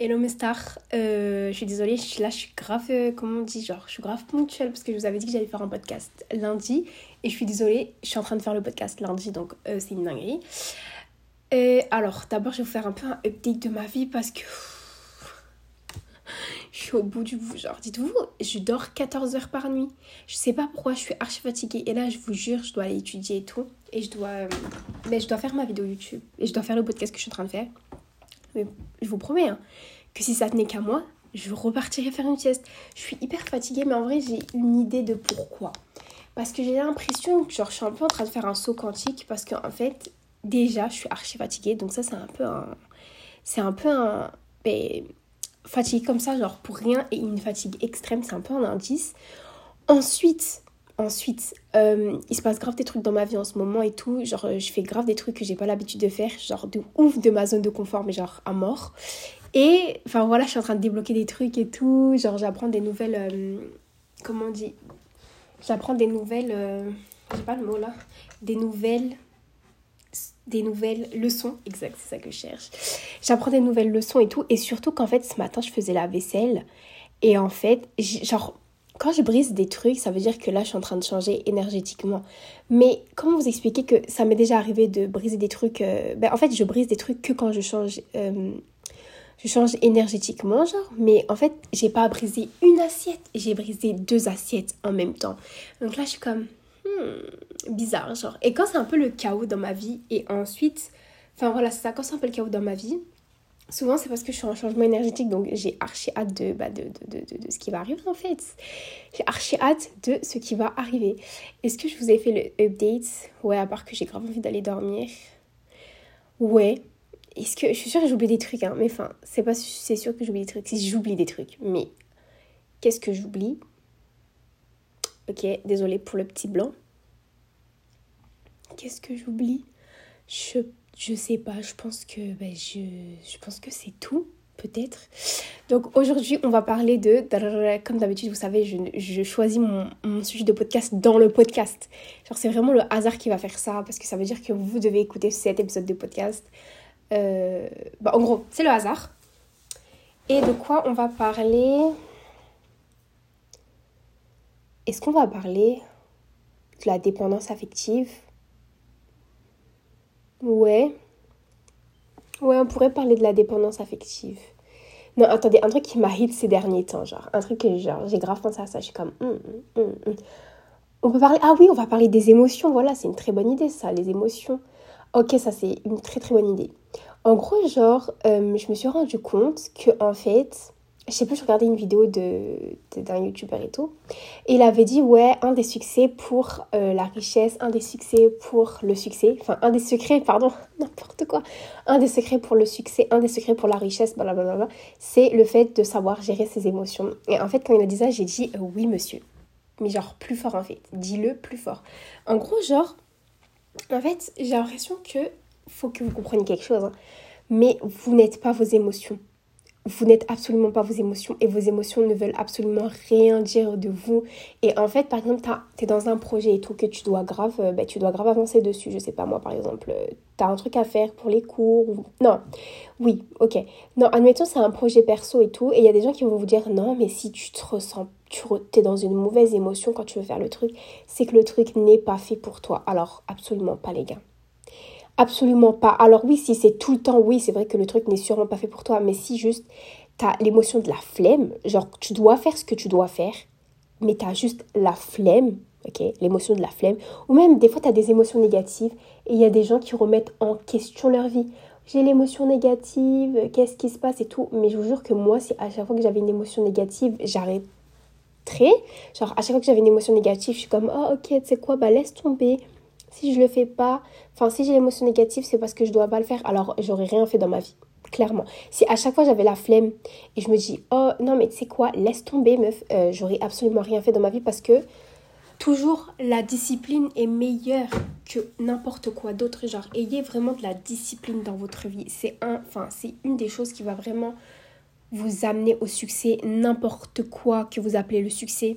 Hello mes stars, euh, je suis désolée, là, je suis grave, euh, comment on dit, genre, je suis grave ponctuelle parce que je vous avais dit que j'allais faire un podcast lundi et je suis désolée, je suis en train de faire le podcast lundi donc euh, c'est une dinguerie. Et alors, d'abord, je vais vous faire un peu un update de ma vie parce que je suis au bout du bout. Genre, dites-vous, je dors 14 heures par nuit. Je sais pas pourquoi, je suis archi fatiguée. Et là, je vous jure, je dois aller étudier et tout. Et je dois, mais je dois faire ma vidéo YouTube et je dois faire le podcast que je suis en train de faire. Mais je vous promets hein, que si ça tenait qu'à moi, je repartirais faire une sieste. Je suis hyper fatiguée, mais en vrai, j'ai une idée de pourquoi. Parce que j'ai l'impression que genre, je suis un peu en train de faire un saut quantique parce qu'en fait, déjà, je suis archi fatiguée. Donc ça, c'est un peu un... C'est un peu un... Ben, comme ça, genre pour rien, et une fatigue extrême, c'est un peu un indice. Ensuite, Ensuite, euh, il se passe grave des trucs dans ma vie en ce moment et tout. Genre, euh, je fais grave des trucs que j'ai pas l'habitude de faire. Genre, de ouf de ma zone de confort, mais genre à mort. Et, enfin voilà, je suis en train de débloquer des trucs et tout. Genre, j'apprends des nouvelles. Euh, comment on dit? J'apprends des nouvelles. j'ai pas le mot là. Des nouvelles. Des nouvelles leçons. Exact, c'est ça que je cherche. J'apprends des nouvelles leçons et tout. Et surtout qu'en fait, ce matin, je faisais la vaisselle. Et en fait, genre quand je brise des trucs, ça veut dire que là, je suis en train de changer énergétiquement. Mais comment vous expliquer que ça m'est déjà arrivé de briser des trucs euh, ben, En fait, je brise des trucs que quand je change, euh, je change énergétiquement, genre. Mais en fait, j'ai pas brisé une assiette, j'ai brisé deux assiettes en même temps. Donc là, je suis comme, hmm, bizarre, genre. Et quand c'est un peu le chaos dans ma vie, et ensuite, enfin voilà, c'est ça, quand c'est un peu le chaos dans ma vie, souvent c'est parce que je suis en changement énergétique, donc j'ai archi hâte de, bah, de, ce qui va arriver en fait. J'ai archi hâte de ce qui va arriver. Est-ce que je vous ai fait le update? Ouais, à part que j'ai grave envie d'aller dormir. Ouais. Est-ce que je suis sûre que j'oublie des trucs, hein, mais enfin, c'est pas c'est sûr que j'oublie des trucs. Si j'oublie des trucs, mais qu'est-ce que j'oublie? Ok, désolée pour le petit blanc. Qu'est-ce que j'oublie? Je je sais pas, je pense que ben, je, je pense que c'est tout peut-être. Donc aujourd'hui, on va parler de... Comme d'habitude, vous savez, je, je choisis mon, mon, sujet de podcast dans le podcast. Genre, c'est vraiment le hasard qui va faire ça, parce que ça veut dire que vous devez écouter cet épisode de podcast. Euh, bah, en gros, c'est le hasard. Et de quoi on va parler? Est-ce qu'on va parler de la dépendance affective? Ouais. Ouais, on pourrait parler de la dépendance affective. Non, attendez, un truc qui m'a hit ces derniers temps, genre, un truc que genre, j'ai grave pensé à ça, je suis comme, hum, hum, hum, on peut parler, ah oui, on va parler des émotions, voilà, c'est une très bonne idée ça, les émotions. Ok, ça c'est une très très bonne idée. En gros, genre, euh, je me suis rendu compte que en fait, je sais plus, je regardais une vidéo de, d'un youtubeur et tout. Et il avait dit, ouais, un des succès pour euh, la richesse, un des succès pour le succès, enfin, un des secrets, pardon, n'importe quoi. Un des secrets pour le succès, un des secrets pour la richesse, blablabla, c'est le fait de savoir gérer ses émotions. Et en fait, quand il a dit ça, j'ai dit, euh, oui, monsieur. Mais genre, plus fort en fait. Dis-le plus fort. En gros, genre, en fait, j'ai l'impression que faut que vous compreniez quelque chose. Hein. Mais vous n'êtes pas vos émotions vous n'êtes absolument pas vos émotions et vos émotions ne veulent absolument rien dire de vous. Et en fait, par exemple, tu es dans un projet et tout que tu dois grave, euh, bah, tu dois grave avancer dessus. Je sais pas, moi, par exemple, euh, tu as un truc à faire pour les cours. Ou... Non, oui, ok. Non, admettons, c'est un projet perso et tout. Et il y a des gens qui vont vous dire, non, mais si tu te ressens, tu es dans une mauvaise émotion quand tu veux faire le truc, c'est que le truc n'est pas fait pour toi. Alors, absolument pas, les gars. Absolument pas. Alors oui, si c'est tout le temps, oui, c'est vrai que le truc n'est sûrement pas fait pour toi, mais si juste tu as l'émotion de la flemme, genre tu dois faire ce que tu dois faire, mais tu as juste la flemme, ok, l'émotion de la flemme, ou même des fois tu as des émotions négatives et il y a des gens qui remettent en question leur vie. J'ai l'émotion négative, qu'est-ce qui se passe et tout, mais je vous jure que moi, si à chaque fois que j'avais une émotion négative, j'arrêterais. Genre à chaque fois que j'avais une émotion négative, je suis comme, oh ok, tu sais quoi, bah laisse tomber si je le fais pas, enfin si j'ai l'émotion négative, c'est parce que je dois pas le faire. Alors j'aurais rien fait dans ma vie, clairement. Si à chaque fois j'avais la flemme et je me dis oh non mais tu sais quoi, laisse tomber meuf, euh, j'aurais absolument rien fait dans ma vie parce que toujours la discipline est meilleure que n'importe quoi d'autre. Genre ayez vraiment de la discipline dans votre vie. C'est un, enfin c'est une des choses qui va vraiment vous amener au succès. N'importe quoi que vous appelez le succès,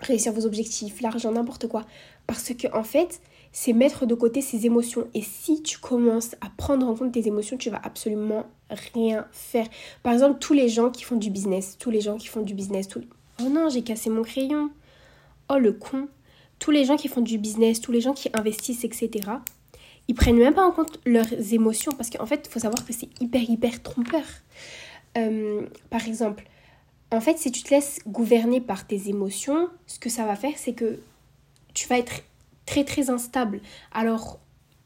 réussir vos objectifs, l'argent, n'importe quoi. Parce que en fait c'est mettre de côté ses émotions. Et si tu commences à prendre en compte tes émotions, tu vas absolument rien faire. Par exemple, tous les gens qui font du business, tous les gens qui font du business, oh non, j'ai cassé mon crayon. Oh le con. Tous les gens qui font du business, tous les gens qui investissent, etc. Ils prennent même pas en compte leurs émotions parce qu'en fait, il faut savoir que c'est hyper, hyper trompeur. Euh, par exemple, en fait, si tu te laisses gouverner par tes émotions, ce que ça va faire, c'est que tu vas être très très instable. Alors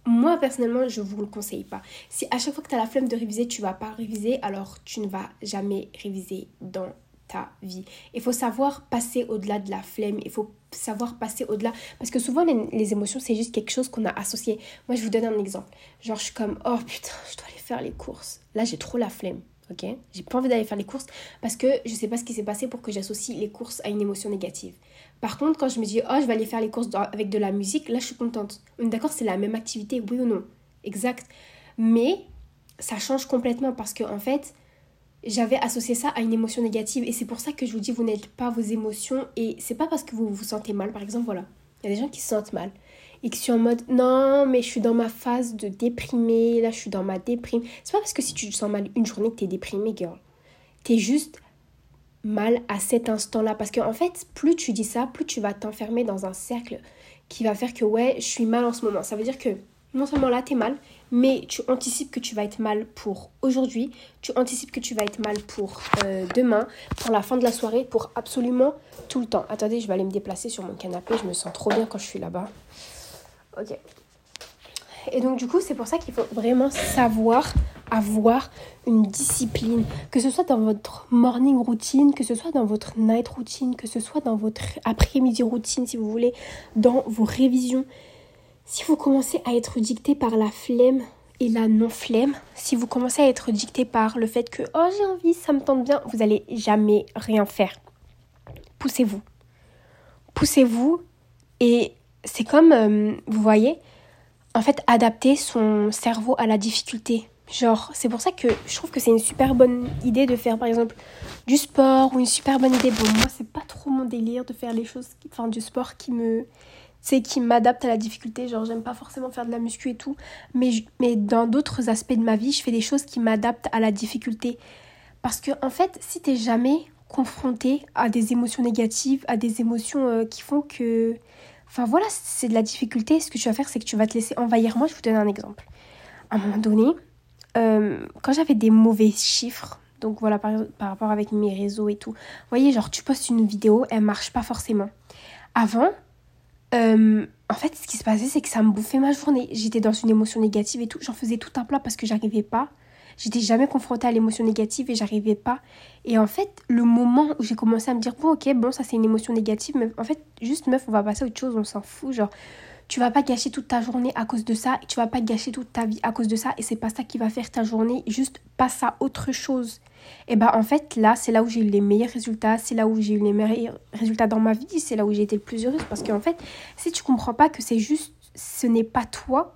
moi personnellement, je vous le conseille pas. Si à chaque fois que tu as la flemme de réviser, tu vas pas réviser, alors tu ne vas jamais réviser dans ta vie. Il faut savoir passer au-delà de la flemme, il faut savoir passer au-delà parce que souvent les, les émotions c'est juste quelque chose qu'on a associé. Moi, je vous donne un exemple. Genre je suis comme "Oh putain, je dois aller faire les courses." Là, j'ai trop la flemme. OK? J'ai pas envie d'aller faire les courses parce que je sais pas ce qui s'est passé pour que j'associe les courses à une émotion négative. Par contre, quand je me dis, oh, je vais aller faire les courses avec de la musique, là, je suis contente. D'accord, c'est la même activité, oui ou non? Exact. Mais ça change complètement parce que, en fait, j'avais associé ça à une émotion négative. Et c'est pour ça que je vous dis, vous n'êtes pas vos émotions. Et c'est pas parce que vous vous sentez mal. Par exemple, voilà. Il y a des gens qui se sentent mal. Et qui sont en mode, non, mais je suis dans ma phase de déprimé. Là, je suis dans ma déprime. C'est pas parce que si tu te sens mal une journée que t'es déprimé, girl. T'es juste mal à cet instant-là. Parce qu'en en fait, plus tu dis ça, plus tu vas t'enfermer dans un cercle qui va faire que ouais, je suis mal en ce moment. Ça veut dire que non seulement là, t'es mal, mais tu anticipes que tu vas être mal pour aujourd'hui, tu anticipes que tu vas être mal pour euh, demain, pour la fin de la soirée, pour absolument tout le temps. Attendez, je vais aller me déplacer sur mon canapé, je me sens trop bien quand je suis là-bas. Ok. Et donc du coup, c'est pour ça qu'il faut vraiment savoir avoir une discipline, que ce soit dans votre morning routine, que ce soit dans votre night routine, que ce soit dans votre après-midi routine, si vous voulez, dans vos révisions. Si vous commencez à être dicté par la flemme et la non-flemme, si vous commencez à être dicté par le fait que oh j'ai envie, ça me tente bien, vous allez jamais rien faire. Poussez-vous. Poussez-vous et c'est comme, euh, vous voyez, en fait, adapter son cerveau à la difficulté. Genre, c'est pour ça que je trouve que c'est une super bonne idée de faire par exemple du sport ou une super bonne idée. Bon, moi, c'est pas trop mon délire de faire les choses, enfin, du sport qui me. C'est qui m'adapte à la difficulté. Genre, j'aime pas forcément faire de la muscu et tout. Mais, mais dans d'autres aspects de ma vie, je fais des choses qui m'adaptent à la difficulté. Parce que, en fait, si t'es jamais confronté à des émotions négatives, à des émotions euh, qui font que. Enfin voilà, c'est de la difficulté. Ce que tu vas faire, c'est que tu vas te laisser envahir. Moi, je vous donne un exemple. À un moment donné, euh, quand j'avais des mauvais chiffres, donc voilà, par, par, rapport avec mes réseaux et tout, vous voyez, genre tu postes une vidéo, elle marche pas forcément. Avant, euh, en fait, ce qui se passait, c'est que ça me bouffait ma journée. J'étais dans une émotion négative et tout. J'en faisais tout un plat parce que j'arrivais pas. J'étais jamais confrontée à l'émotion négative et j'arrivais pas. Et en fait, le moment où j'ai commencé à me dire, bon, ok, bon, ça c'est une émotion négative, mais en fait, juste meuf, on va passer à autre chose, on s'en fout. Genre, tu vas pas gâcher toute ta journée à cause de ça, et tu vas pas gâcher toute ta vie à cause de ça, et c'est pas ça qui va faire ta journée, juste passe à autre chose. Et bah en fait là, c'est là où j'ai eu les meilleurs résultats, c'est là où j'ai eu les meilleurs résultats dans ma vie, c'est là où j'ai été le plus heureuse, parce qu'en fait, si tu comprends pas que c'est juste, ce n'est pas toi,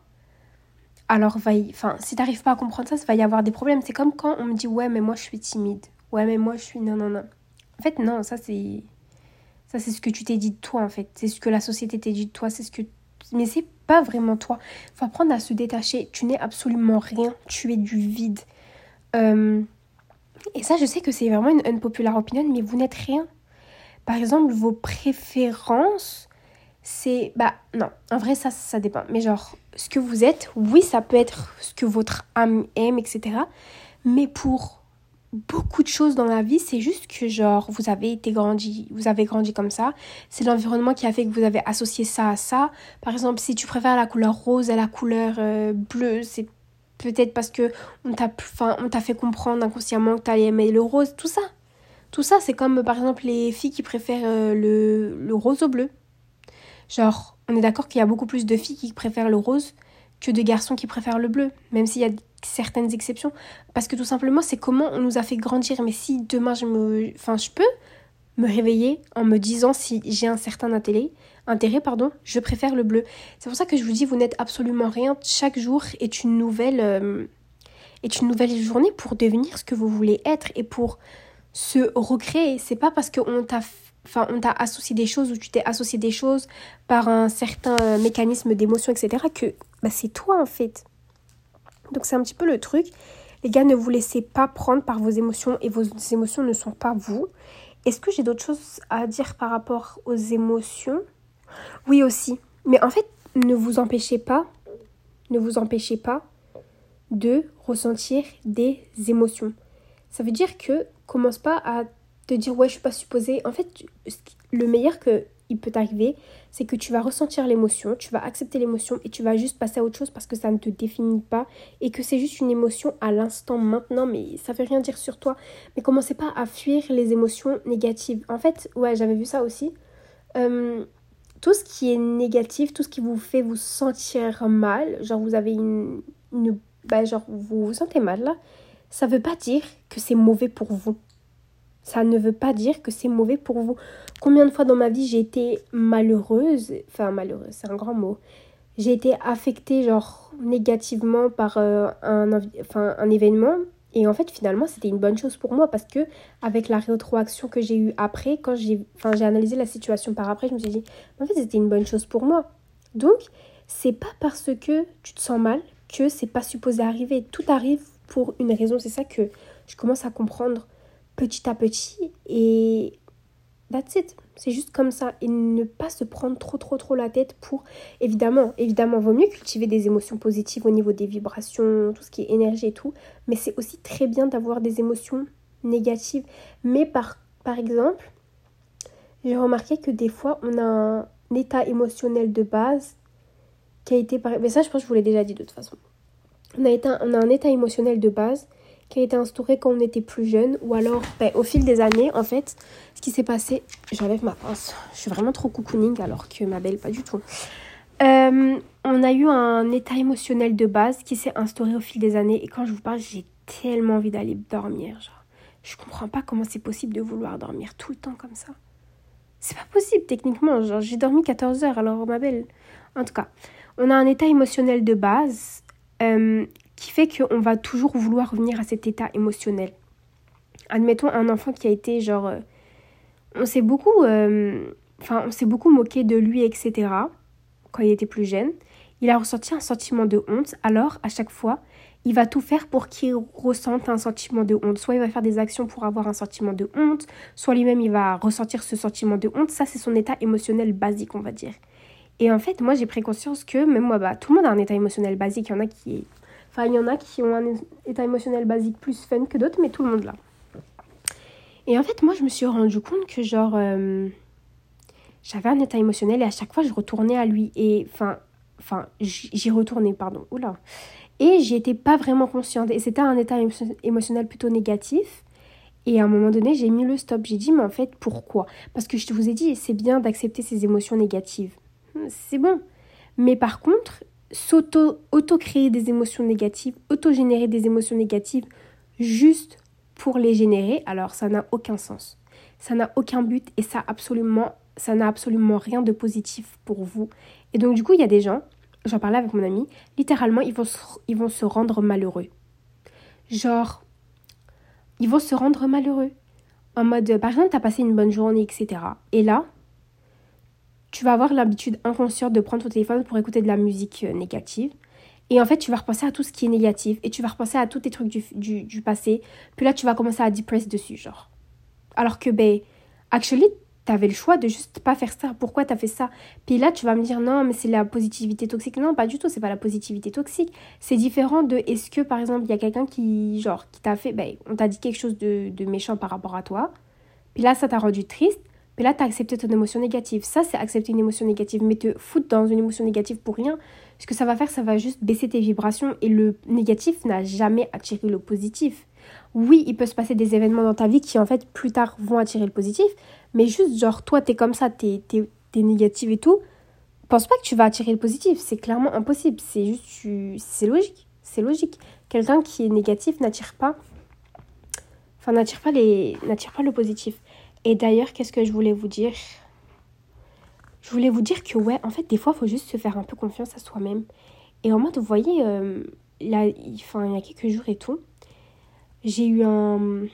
alors va y... enfin, si t'arrives pas à comprendre ça, ça va y avoir des problèmes. C'est comme quand on me dit ouais mais moi je suis timide, ouais mais moi je suis non non non. En fait non, ça c'est ça c'est ce que tu t'es dit de toi en fait, c'est ce que la société t'a dit de toi, c'est ce que mais c'est pas vraiment toi. Faut apprendre à se détacher. Tu n'es absolument rien. Tu es du vide. Euh, et ça, je sais que c'est vraiment une unpopular opinion, mais vous n'êtes rien. Par exemple, vos préférences, c'est. Bah, non. En vrai, ça, ça dépend. Mais genre, ce que vous êtes, oui, ça peut être ce que votre âme aime, etc. Mais pour beaucoup de choses dans la vie, c'est juste que genre vous avez été grandi, vous avez grandi comme ça, c'est l'environnement qui a fait que vous avez associé ça à ça. Par exemple, si tu préfères la couleur rose à la couleur euh, bleue, c'est peut-être parce que on t'a enfin, on t'a fait comprendre inconsciemment que tu allais aimer le rose, tout ça. Tout ça, c'est comme par exemple les filles qui préfèrent euh, le, le rose au bleu. Genre, on est d'accord qu'il y a beaucoup plus de filles qui préfèrent le rose que de garçons qui préfèrent le bleu, même s'il y a certaines exceptions. Parce que tout simplement, c'est comment on nous a fait grandir. Mais si demain, je, me, enfin, je peux me réveiller en me disant si j'ai un certain intérêt, intérêt pardon, je préfère le bleu. C'est pour ça que je vous dis, vous n'êtes absolument rien. Chaque jour est une nouvelle, euh, est une nouvelle journée pour devenir ce que vous voulez être et pour se recréer. C'est pas parce qu'on t'a enfin, on t'a associé des choses ou tu t'es associé des choses par un certain euh, mécanisme d'émotion, etc., que bah, c'est toi en fait. Donc c'est un petit peu le truc. Les gars, ne vous laissez pas prendre par vos émotions et vos émotions ne sont pas vous. Est-ce que j'ai d'autres choses à dire par rapport aux émotions? Oui aussi. Mais en fait, ne vous empêchez pas, ne vous empêchez pas de ressentir des émotions. Ça veut dire que commence pas à te dire ouais je suis pas supposée. En fait, le meilleur que il peut t'arriver, c'est que tu vas ressentir l'émotion, tu vas accepter l'émotion et tu vas juste passer à autre chose parce que ça ne te définit pas et que c'est juste une émotion à l'instant maintenant, mais ça veut rien dire sur toi. Mais commencez pas à fuir les émotions négatives. En fait, ouais, j'avais vu ça aussi. Euh, tout ce qui est négatif, tout ce qui vous fait vous sentir mal, genre vous avez une, une bah, genre vous vous sentez mal là, ça veut pas dire que c'est mauvais pour vous. Ça ne veut pas dire que c'est mauvais pour vous. Combien de fois dans ma vie j'ai été malheureuse, enfin malheureuse, c'est un grand mot. J'ai été affectée genre négativement par euh, un, enfin, un événement et en fait finalement c'était une bonne chose pour moi parce que avec la rétroaction que j'ai eue après, quand j'ai enfin, analysé la situation par après, je me suis dit en fait c'était une bonne chose pour moi. Donc c'est pas parce que tu te sens mal que c'est pas supposé arriver. Tout arrive pour une raison. C'est ça que je commence à comprendre petit à petit. Et that's it. C'est juste comme ça. Et ne pas se prendre trop, trop, trop la tête pour. Évidemment, évidemment, vaut mieux cultiver des émotions positives au niveau des vibrations, tout ce qui est énergie et tout. Mais c'est aussi très bien d'avoir des émotions négatives. Mais par, par exemple, j'ai remarqué que des fois, on a un état émotionnel de base qui a été. Mais ça, je pense que je vous l'ai déjà dit de toute façon. On a, on a un état émotionnel de base qui a été instauré quand on était plus jeune ou alors ben, au fil des années en fait ce qui s'est passé j'enlève ma pince. Je suis vraiment trop cocooning alors que ma belle pas du tout. Euh, on a eu un état émotionnel de base qui s'est instauré au fil des années et quand je vous parle j'ai tellement envie d'aller dormir genre. Je comprends pas comment c'est possible de vouloir dormir tout le temps comme ça. C'est pas possible techniquement genre j'ai dormi 14 heures alors ma belle. En tout cas on a un état émotionnel de base euh, qui fait qu'on va toujours vouloir revenir à cet état émotionnel. Admettons un enfant qui a été genre... Euh, on s'est beaucoup... Euh, enfin, on s'est beaucoup moqué de lui, etc. Quand il était plus jeune. Il a ressenti un sentiment de honte. Alors, à chaque fois, il va tout faire pour qu'il ressente un sentiment de honte. Soit il va faire des actions pour avoir un sentiment de honte, soit lui-même il va ressentir ce sentiment de honte. Ça, c'est son état émotionnel basique, on va dire. Et en fait, moi, j'ai pris conscience que, même moi, bah, tout le monde a un état émotionnel basique. Il y en a qui Enfin, il y en a qui ont un état émotionnel basique plus fun que d'autres, mais tout le monde l'a. Et en fait, moi, je me suis rendu compte que, genre, euh, j'avais un état émotionnel et à chaque fois, je retournais à lui. Et, enfin, enfin j'y retournais, pardon. Oula. Et j'y étais pas vraiment consciente. Et c'était un état émotionnel plutôt négatif. Et à un moment donné, j'ai mis le stop. J'ai dit, mais en fait, pourquoi? Parce que je vous ai dit, c'est bien d'accepter ces émotions négatives. C'est bon. Mais par contre, s'auto-créer des émotions négatives, auto-générer des émotions négatives juste pour les générer, alors ça n'a aucun sens. Ça n'a aucun but et ça absolument ça n'a absolument rien de positif pour vous. Et donc du coup, il y a des gens, j'en parlais avec mon ami, littéralement, ils vont se, ils vont se rendre malheureux. Genre, ils vont se rendre malheureux. En mode, par exemple, t'as passé une bonne journée, etc. Et là, tu vas avoir l'habitude inconsciente de prendre ton téléphone pour écouter de la musique euh, négative. Et en fait, tu vas repenser à tout ce qui est négatif et tu vas repenser à tous tes trucs du, du, passé. Puis là, tu vas commencer à depress dessus, genre. Alors que, ben, actually, avais le choix de juste pas faire ça. Pourquoi tu as fait ça? Puis là, tu vas me dire non, mais c'est la positivité toxique. Non, pas du tout, c'est pas la positivité toxique. C'est différent de est-ce que, par exemple, il y a quelqu'un qui, genre, qui t'a fait, ben, on t'a dit quelque chose de, de méchant par rapport à toi. Puis là, ça t'a rendu triste. Mais là, tu as accepté ton émotion négative. Ça, c'est accepter une émotion négative. Mais te foutre dans une émotion négative pour rien, ce que ça va faire, ça va juste baisser tes vibrations. Et le négatif n'a jamais attiré le positif. Oui, il peut se passer des événements dans ta vie qui, en fait, plus tard vont attirer le positif. Mais juste, genre, toi, t'es comme ça, t'es es, négative et tout. Pense pas que tu vas attirer le positif. C'est clairement impossible. C'est juste, c'est logique. C'est logique. Quelqu'un qui est négatif n'attire pas. Enfin, n'attire pas, les... pas le positif. Et d'ailleurs, qu'est-ce que je voulais vous dire? Je voulais vous dire que ouais, en fait, des fois, il faut juste se faire un peu confiance à soi-même. Et en mode, vous voyez, euh, là, enfin, il y a quelques jours et tout, j'ai eu un...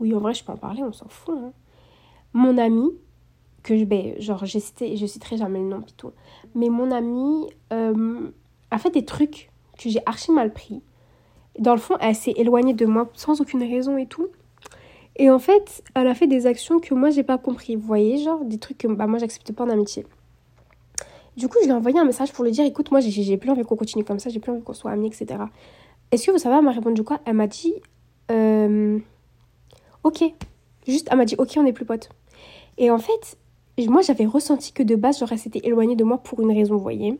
Oui, en vrai, je peux en parler, on s'en fout. Hein. mon ami, que je, ben, genre, je citerai jamais le nom, plutôt, mais mon ami euh, a fait des trucs que j'ai archi mal pris. Dans le fond, elle s'est éloignée de moi sans aucune raison et tout. Et en fait, elle a fait des actions que moi, j'ai pas compris. Vous voyez, genre, des trucs que bah, moi, j'accepte pas en amitié. Du coup, je lui ai envoyé un message pour lui dire écoute, moi, j'ai plus envie qu'on continue comme ça, j'ai plus envie qu'on soit amis, etc. Est-ce que vous savez, elle m'a répondu quoi? Elle m'a dit euh, Ok. Juste, elle m'a dit ok, on n'est plus potes. Et en fait, moi, j'avais ressenti que de base, j'aurais s'était éloignée de moi pour une raison, vous voyez.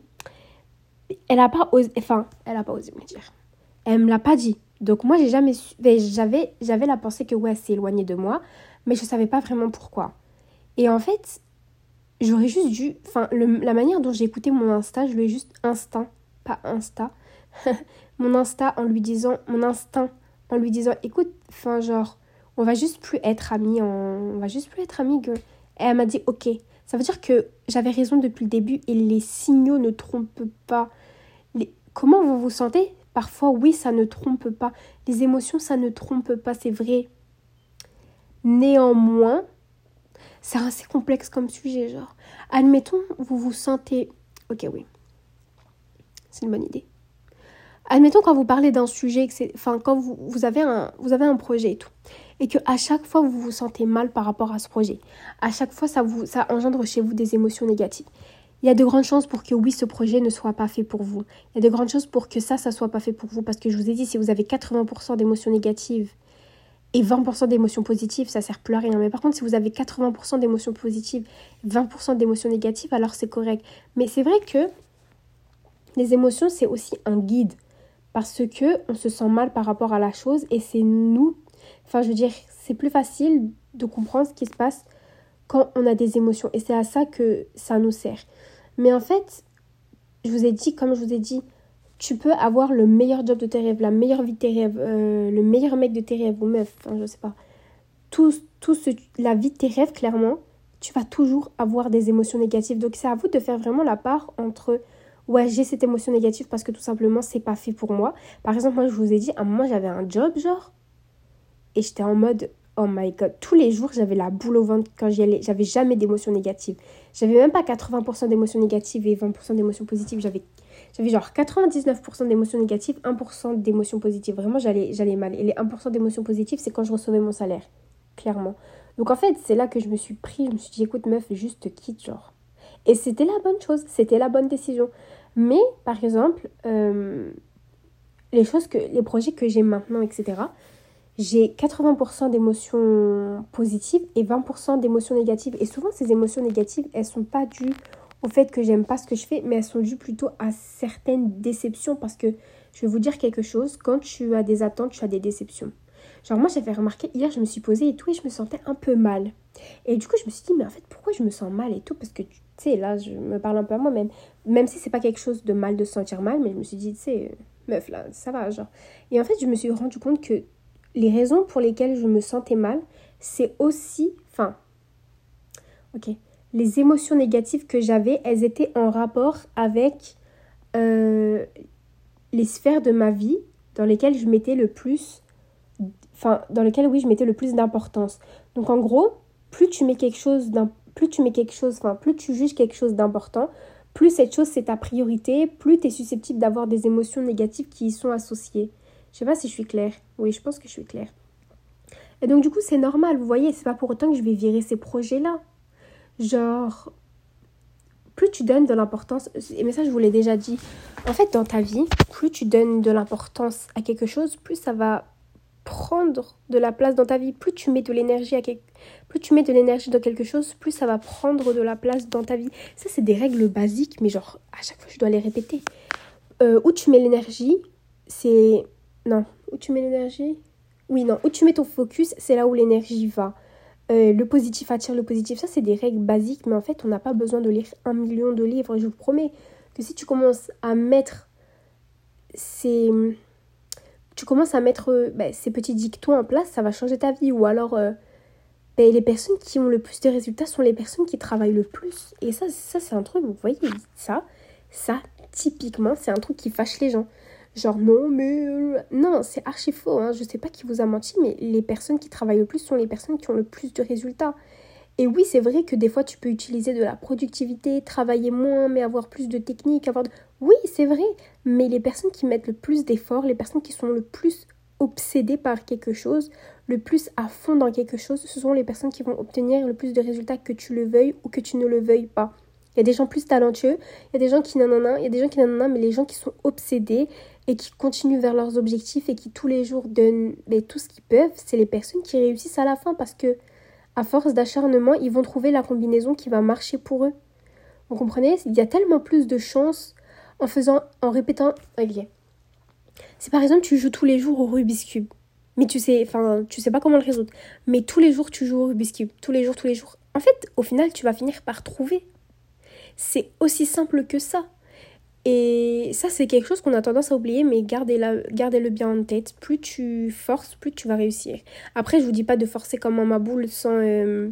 Elle a pas osé, enfin, elle a pas osé me le dire. Elle me l'a pas dit. Donc moi, j'ai jamais su... j'avais j'avais la pensée que ouais, elle s'est éloignée de moi, mais je savais pas vraiment pourquoi. Et en fait, j'aurais juste dû, enfin, la manière dont j'ai écouté mon Insta, je lui ai juste instinct, pas Insta, mon Insta en lui disant, mon instinct en lui disant, écoute, enfin, genre, on va juste plus être amis, on va juste plus être amis. Et elle m'a dit, ok. Ça veut dire que j'avais raison depuis le début et les signaux ne trompent pas. Les... Comment vous vous sentez? Parfois, oui, ça ne trompe pas. Les émotions, ça ne trompe pas, c'est vrai. Néanmoins, c'est assez complexe comme sujet, genre. Admettons, vous vous sentez... Ok, oui. C'est une bonne idée. Admettons quand vous parlez d'un sujet, enfin quand vous, vous, avez un, projet et tout, et que à chaque fois vous vous sentez mal par rapport à ce projet, à chaque fois ça engendre chez vous des émotions négatives. Il y a de grandes chances pour que oui ce projet ne soit pas fait pour vous. Il y a de grandes chances pour que ça ça soit pas fait pour vous parce que je vous ai dit si vous avez 80% d'émotions négatives et 20% d'émotions positives, ça sert plus à rien. Mais par contre, si vous avez 80% d'émotions positives, 20% d'émotions négatives, alors c'est correct. Mais c'est vrai que les émotions, c'est aussi un guide parce que on se sent mal par rapport à la chose et c'est nous enfin je veux dire c'est plus facile de comprendre ce qui se passe quand on a des émotions. Et c'est à ça que ça nous sert. Mais en fait je vous ai dit comme je vous ai dit tu peux avoir le meilleur job de tes rêves la meilleure vie de tes rêves euh, le meilleur mec de tes rêves ou meuf enfin je sais pas. Tout, tout la vie de tes rêves clairement tu vas toujours avoir des émotions négatives. Donc c'est à vous de faire vraiment la part entre ouais, j'ai cette émotion négative parce que tout simplement, c'est pas fait pour moi. Par exemple, moi, je vous ai dit, à un moment, j'avais un job, genre, et j'étais en mode, oh my god, tous les jours, j'avais la boule au ventre quand j'y allais. J'avais jamais d'émotions négatives. J'avais même pas 80% d'émotions négatives et 20% d'émotions positives. J'avais genre 99% d'émotions négatives, 1% d'émotions positives. Vraiment, j'allais, j'allais mal. Et les 1% d'émotions positives, c'est quand je recevais mon salaire. Clairement. Donc en fait, c'est là que je me suis pris. Je me suis dit, écoute, meuf, juste quitte, genre. Et c'était la bonne chose. C'était la bonne décision. Mais, par exemple, euh, les choses que, les projets que j'ai maintenant, etc., j'ai 80% d'émotions positives et 20% d'émotions négatives. Et souvent, ces émotions négatives, elles sont pas dues au fait que j'aime pas ce que je fais, mais elles sont dues plutôt à certaines déceptions. Parce que je vais vous dire quelque chose, quand tu as des attentes, tu as des déceptions. Genre moi j'avais remarqué, hier je me suis posée et tout et je me sentais un peu mal. Et du coup je me suis dit mais en fait pourquoi je me sens mal et tout? Parce que tu sais là je me parle un peu à moi-même. Même si c'est pas quelque chose de mal de se sentir mal, mais je me suis dit tu sais meuf là ça va genre. Et en fait je me suis rendu compte que les raisons pour lesquelles je me sentais mal c'est aussi, enfin ok, les émotions négatives que j'avais elles étaient en rapport avec euh, les sphères de ma vie dans lesquelles je mettais le plus enfin dans lequel oui je mettais le plus d'importance. Donc en gros, plus tu mets quelque chose plus tu mets quelque chose, enfin plus tu juges quelque chose d'important, plus cette chose c'est ta priorité, plus tu es susceptible d'avoir des émotions négatives qui y sont associées. Je sais pas si je suis claire. Oui, je pense que je suis claire. Et donc du coup, c'est normal, vous voyez, c'est pas pour autant que je vais virer ces projets-là. Genre plus tu donnes de l'importance, mais ça je vous l'ai déjà dit, en fait dans ta vie, plus tu donnes de l'importance à quelque chose, plus ça va prendre de la place dans ta vie. Plus tu mets de l'énergie à plus tu mets de l'énergie dans quelque chose, plus ça va prendre de la place dans ta vie. Ça c'est des règles basiques, mais genre à chaque fois je dois les répéter. Euh, où tu mets l'énergie, c'est non. Où tu mets l'énergie? Oui non. Où tu mets ton focus, c'est là où l'énergie va. Euh, le positif attire le positif. Ça c'est des règles basiques, mais en fait on n'a pas besoin de lire un million de livres. Je vous promets que si tu commences à mettre ces tu commences à mettre euh, bah, ces petits dictons en place, ça va changer ta vie. Ou alors, euh, bah, les personnes qui ont le plus de résultats sont les personnes qui travaillent le plus. Et ça, ça c'est un truc, vous voyez, ça, ça, typiquement, c'est un truc qui fâche les gens. Genre, non, mais... Euh, non, c'est archi faux. Hein. Je sais pas qui vous a menti, mais les personnes qui travaillent le plus sont les personnes qui ont le plus de résultats. Et oui, c'est vrai que des fois, tu peux utiliser de la productivité, travailler moins, mais avoir plus de technique, avoir... Oui, c'est vrai, mais les personnes qui mettent le plus d'efforts, les personnes qui sont le plus obsédées par quelque chose, le plus à fond dans quelque chose, ce sont les personnes qui vont obtenir le plus de résultats que tu le veuilles ou que tu ne le veuilles pas. Il y a des gens plus talentueux, il y a des gens qui nanana, il y a des gens qui nanana, mais les gens qui sont obsédés et qui continuent vers leurs objectifs et qui tous les jours donnent mais, tout ce qu'ils peuvent, c'est les personnes qui réussissent à la fin parce que à force d'acharnement, ils vont trouver la combinaison qui va marcher pour eux. Vous comprenez? Il y a tellement plus de chances en faisant, en répétant. Ok. Si par exemple tu joues tous les jours au Rubik's Cube, mais tu sais, enfin, tu sais pas comment le résoudre, mais tous les jours tu joues au Rubik's Cube, tous les jours, tous les jours. En fait, au final, tu vas finir par trouver. C'est aussi simple que ça. Et ça, c'est quelque chose qu'on a tendance à oublier, mais gardez-le gardez bien en tête. Plus tu forces, plus tu vas réussir. Après, je vous dis pas de forcer comme un maboule sans, euh,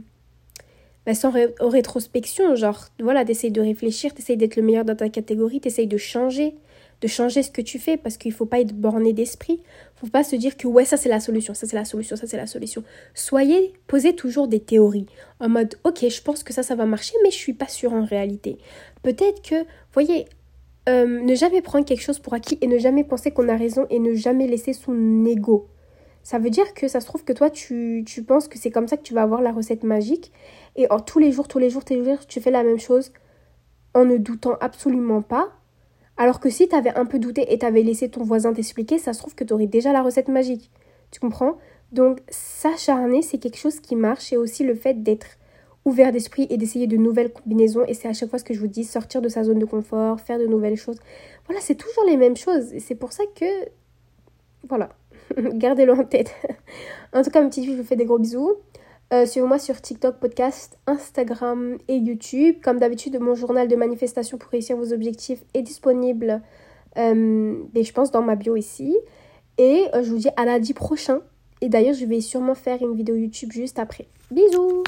bah, sans rétrospection. Genre, voilà, t'essayes de réfléchir, t'essayes d'être le meilleur dans ta catégorie, t'essayes de changer, de changer ce que tu fais parce qu'il faut pas être borné d'esprit. Faut pas se dire que ouais, ça c'est la solution, ça c'est la solution, ça c'est la solution. Soyez, posez toujours des théories en mode ok, je pense que ça, ça va marcher, mais je suis pas sûre en réalité. Peut-être que, voyez, euh, ne jamais prendre quelque chose pour acquis et ne jamais penser qu'on a raison et ne jamais laisser son ego. Ça veut dire que ça se trouve que toi, tu, tu penses que c'est comme ça que tu vas avoir la recette magique. Et en tous les jours, tous les jours, tous les jours, tu fais la même chose en ne doutant absolument pas. Alors que si tu avais un peu douté et tu avais laissé ton voisin t'expliquer, ça se trouve que tu aurais déjà la recette magique. Tu comprends? Donc s'acharner, c'est quelque chose qui marche et aussi le fait d'être ouvert d'esprit et d'essayer de nouvelles combinaisons. Et c'est à chaque fois ce que je vous dis, sortir de sa zone de confort, faire de nouvelles choses. Voilà, c'est toujours les mêmes choses. Et c'est pour ça que... Voilà, gardez-le en tête. en tout cas, mes petites filles, je vous fais des gros bisous. Euh, Suivez-moi sur TikTok, podcast, Instagram et YouTube. Comme d'habitude, mon journal de manifestation pour réussir vos objectifs est disponible, euh, je pense, dans ma bio ici. Et euh, je vous dis à lundi prochain. Et d'ailleurs, je vais sûrement faire une vidéo YouTube juste après. Bisous